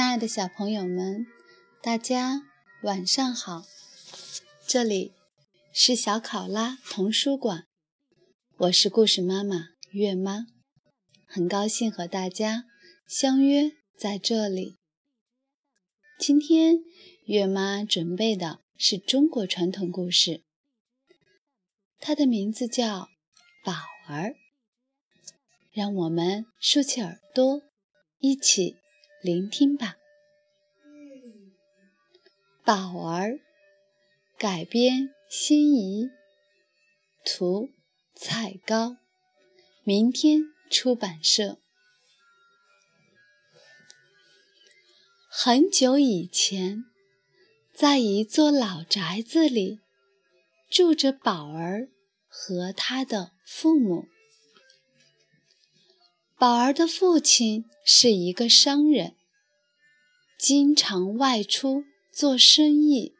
亲爱的小朋友们，大家晚上好！这里是小考拉童书馆，我是故事妈妈月妈，很高兴和大家相约在这里。今天月妈准备的是中国传统故事，它的名字叫《宝儿》，让我们竖起耳朵，一起。聆听吧，《宝儿》改编，心仪，图，彩高，明天出版社。很久以前，在一座老宅子里，住着宝儿和他的父母。宝儿的父亲是一个商人，经常外出做生意。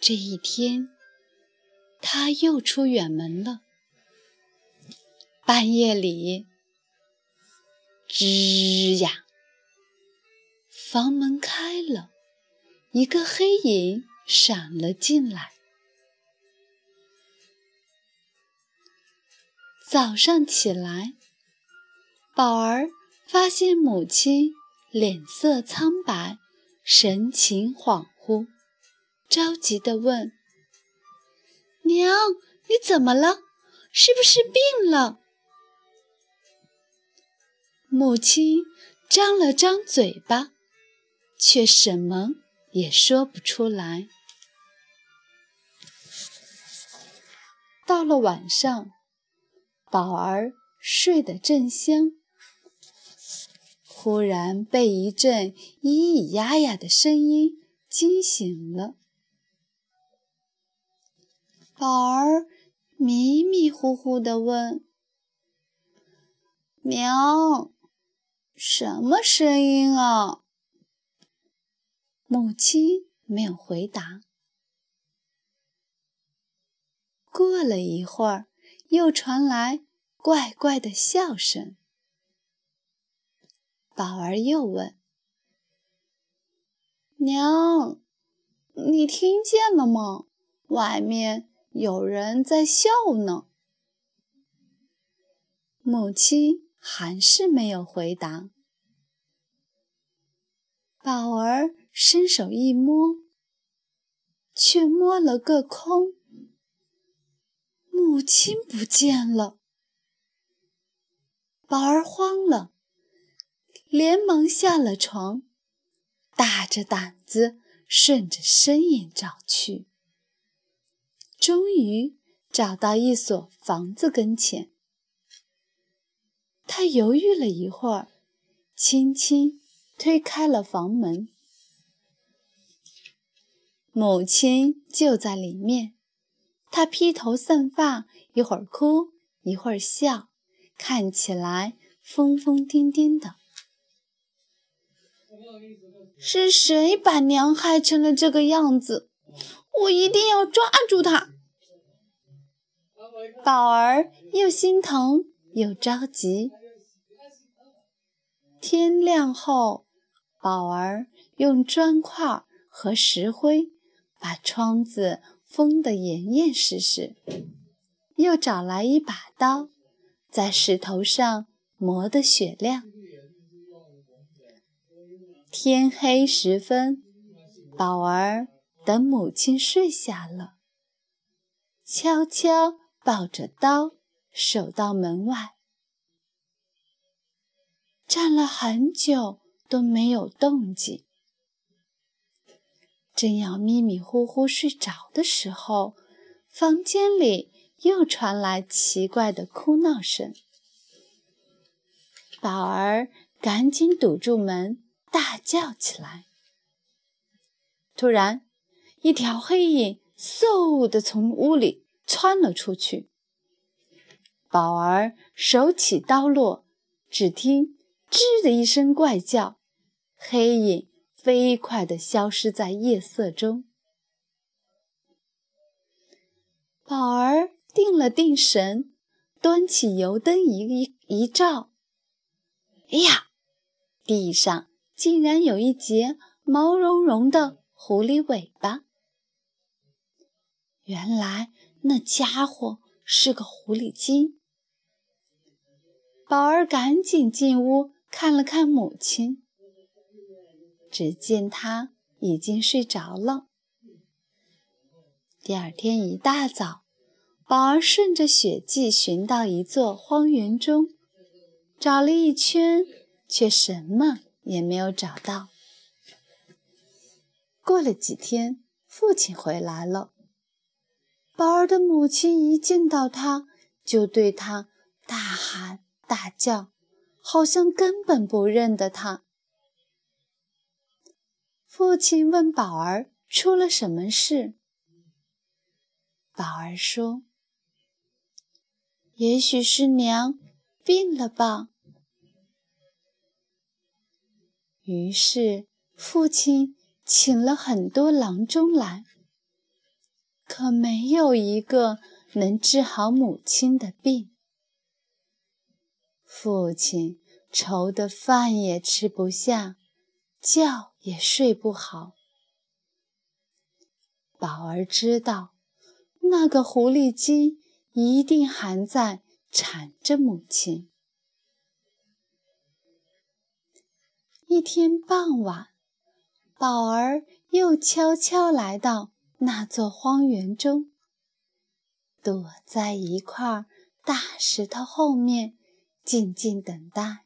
这一天，他又出远门了。半夜里，吱呀，房门开了，一个黑影闪了进来。早上起来。宝儿发现母亲脸色苍白，神情恍惚，着急地问：“娘，你怎么了？是不是病了？”母亲张了张嘴巴，却什么也说不出来。到了晚上，宝儿睡得正香。忽然被一阵咿咿呀呀的声音惊醒了，宝儿迷迷糊糊地问：“娘，什么声音啊？”母亲没有回答。过了一会儿，又传来怪怪的笑声。宝儿又问：“娘，你听见了吗？外面有人在笑呢。”母亲还是没有回答。宝儿伸手一摸，却摸了个空，母亲不见了。宝儿慌了。连忙下了床，大着胆子顺着声音找去。终于找到一所房子跟前，他犹豫了一会儿，轻轻推开了房门。母亲就在里面，她披头散发，一会儿哭，一会儿笑，看起来疯疯癫癫的。是谁把娘害成了这个样子？我一定要抓住他！宝儿又心疼又着急。天亮后，宝儿用砖块和石灰把窗子封得严严实实，又找来一把刀，在石头上磨得雪亮。天黑时分，宝儿等母亲睡下了，悄悄抱着刀守到门外，站了很久都没有动静。正要迷迷糊糊睡着的时候，房间里又传来奇怪的哭闹声。宝儿赶紧堵住门。大叫起来。突然，一条黑影嗖地从屋里窜了出去。宝儿手起刀落，只听“吱”的一声怪叫，黑影飞快地消失在夜色中。宝儿定了定神，端起油灯一一一照，哎呀，地上！竟然有一截毛茸茸的狐狸尾巴。原来那家伙是个狐狸精。宝儿赶紧进屋看了看母亲，只见她已经睡着了。第二天一大早，宝儿顺着血迹寻到一座荒原中，找了一圈，却什么也没有找到。过了几天，父亲回来了。宝儿的母亲一见到他，就对他大喊大叫，好像根本不认得他。父亲问宝儿出了什么事，宝儿说：“也许是娘病了吧。”于是父亲请了很多郎中来。可没有一个能治好母亲的病。父亲愁得饭也吃不下，觉也睡不好。宝儿知道，那个狐狸精一定还在缠着母亲。一天傍晚，宝儿又悄悄来到。那座荒原中，躲在一块大石头后面，静静等待。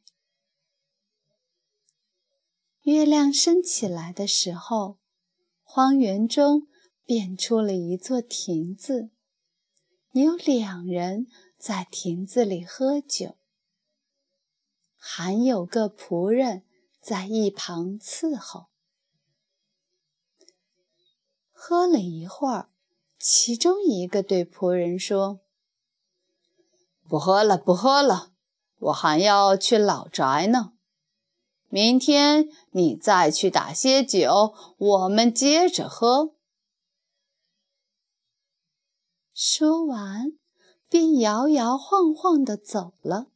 月亮升起来的时候，荒原中变出了一座亭子，有两人在亭子里喝酒，还有个仆人在一旁伺候。喝了一会儿，其中一个对仆人说：“不喝了，不喝了，我还要去老宅呢。明天你再去打些酒，我们接着喝。”说完，便摇摇晃晃地走了。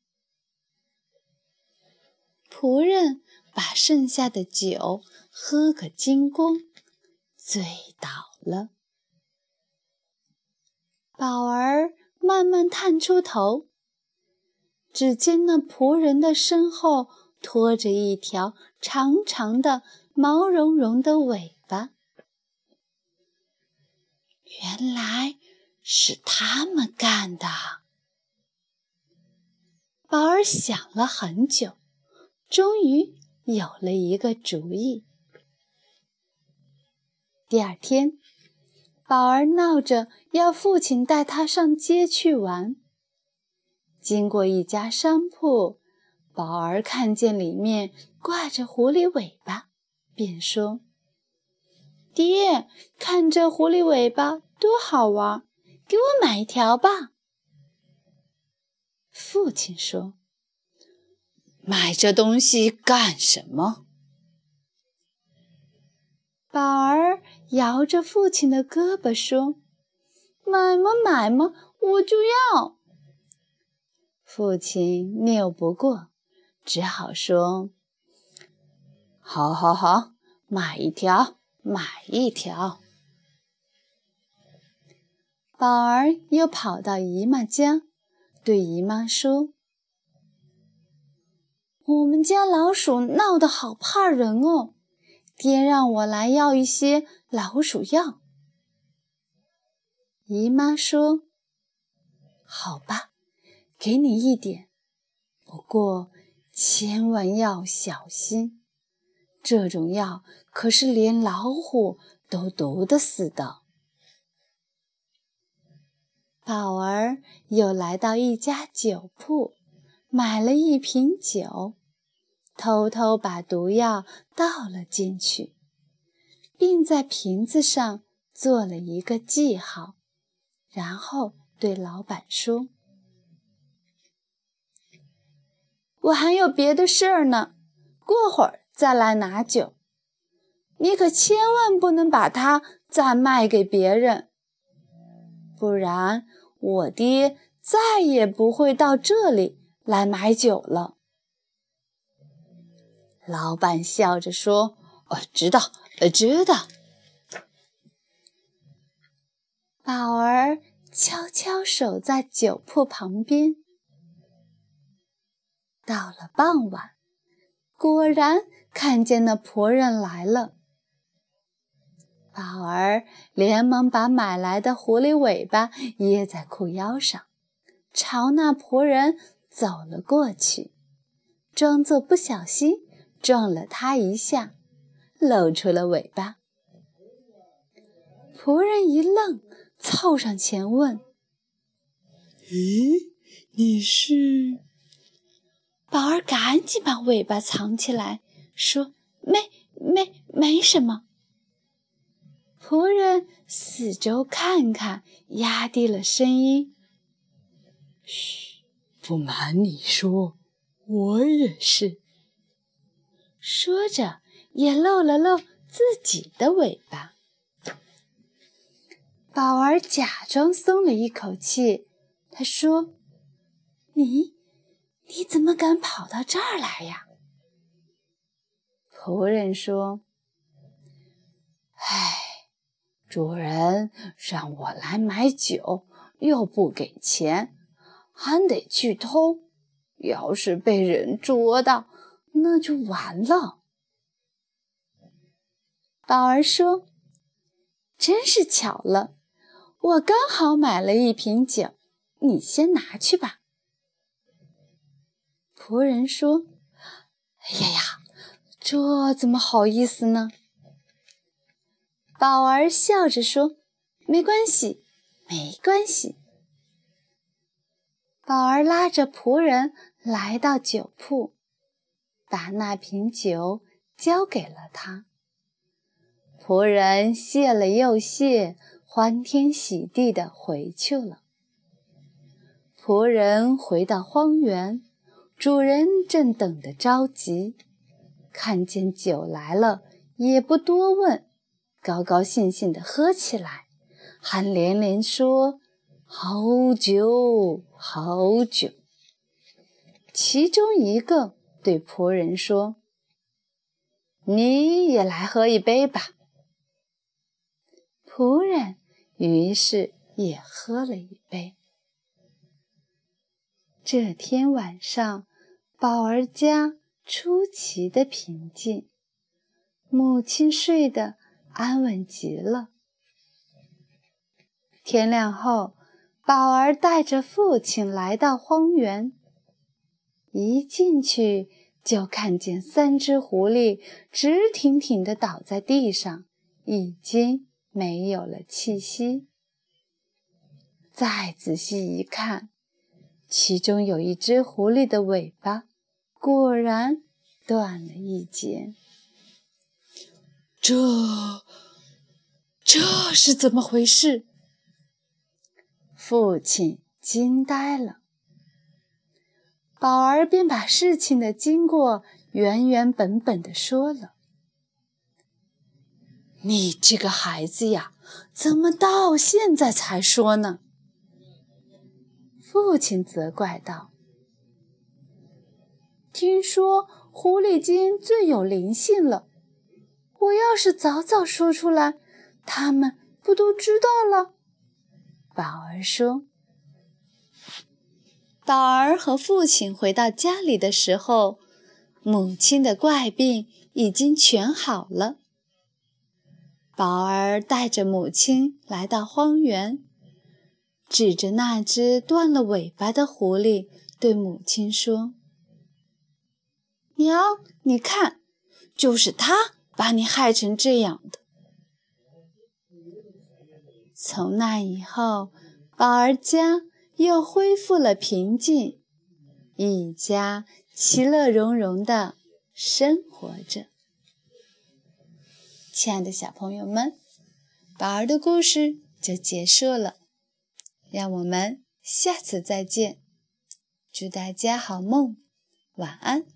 仆人把剩下的酒喝个精光。醉倒了，宝儿慢慢探出头，只见那仆人的身后拖着一条长长的、毛茸茸的尾巴。原来是他们干的。宝儿想了很久，终于有了一个主意。第二天，宝儿闹着要父亲带他上街去玩。经过一家商铺，宝儿看见里面挂着狐狸尾巴，便说：“爹，看这狐狸尾巴多好玩，给我买一条吧。”父亲说：“买这东西干什么？”宝儿摇着父亲的胳膊说：“买嘛买嘛，我就要。”父亲拗不过，只好说：“好，好，好，买一条，买一条。”宝儿又跑到姨妈家，对姨妈说：“我们家老鼠闹得好怕人哦。”爹让我来要一些老鼠药。姨妈说：“好吧，给你一点，不过千万要小心，这种药可是连老虎都毒得死的。”宝儿又来到一家酒铺，买了一瓶酒。偷偷把毒药倒了进去，并在瓶子上做了一个记号，然后对老板说：“我还有别的事儿呢，过会儿再来拿酒。你可千万不能把它再卖给别人，不然我爹再也不会到这里来买酒了。”老板笑着说：“哦，知道，知道。”宝儿悄悄守在酒铺旁边。到了傍晚，果然看见那仆人来了。宝儿连忙把买来的狐狸尾巴掖在裤腰上，朝那仆人走了过去，装作不小心撞了他一下，露出了尾巴。仆人一愣，凑上前问：“咦，你是？”宝儿赶紧把尾巴藏起来，说：“没，没，没什么。”仆人四周看看，压低了声音：“嘘，不瞒你说，我也是。”说着，也露了露自己的尾巴。宝儿假装松了一口气，他说：“你，你怎么敢跑到这儿来呀？”仆人说：“唉。”主人让我来买酒，又不给钱，还得去偷。要是被人捉到，那就完了。宝儿说：“真是巧了，我刚好买了一瓶酒，你先拿去吧。”仆人说：“哎呀呀，这怎么好意思呢？”宝儿笑着说：“没关系，没关系。”宝儿拉着仆人来到酒铺，把那瓶酒交给了他。仆人谢了又谢，欢天喜地的回去了。仆人回到荒原，主人正等得着急，看见酒来了，也不多问。高高兴兴地喝起来，还连连说：“好酒，好酒。”其中一个对仆人说：“你也来喝一杯吧。”仆人于是也喝了一杯。这天晚上，宝儿家出奇的平静，母亲睡得。安稳极了。天亮后，宝儿带着父亲来到荒原。一进去就看见三只狐狸直挺挺地倒在地上，已经没有了气息。再仔细一看，其中有一只狐狸的尾巴果然断了一截。这这是怎么回事？父亲惊呆了。宝儿便把事情的经过原原本本的说了。你这个孩子呀，怎么到现在才说呢？父亲责怪道：“听说狐狸精最有灵性了。”我要是早早说出来，他们不都知道了？宝儿说。宝儿和父亲回到家里的时候，母亲的怪病已经全好了。宝儿带着母亲来到荒原，指着那只断了尾巴的狐狸，对母亲说：“娘，你看，就是他。”把你害成这样的。从那以后，宝儿家又恢复了平静，一家其乐融融的生活着。亲爱的小朋友们，宝儿的故事就结束了，让我们下次再见。祝大家好梦，晚安。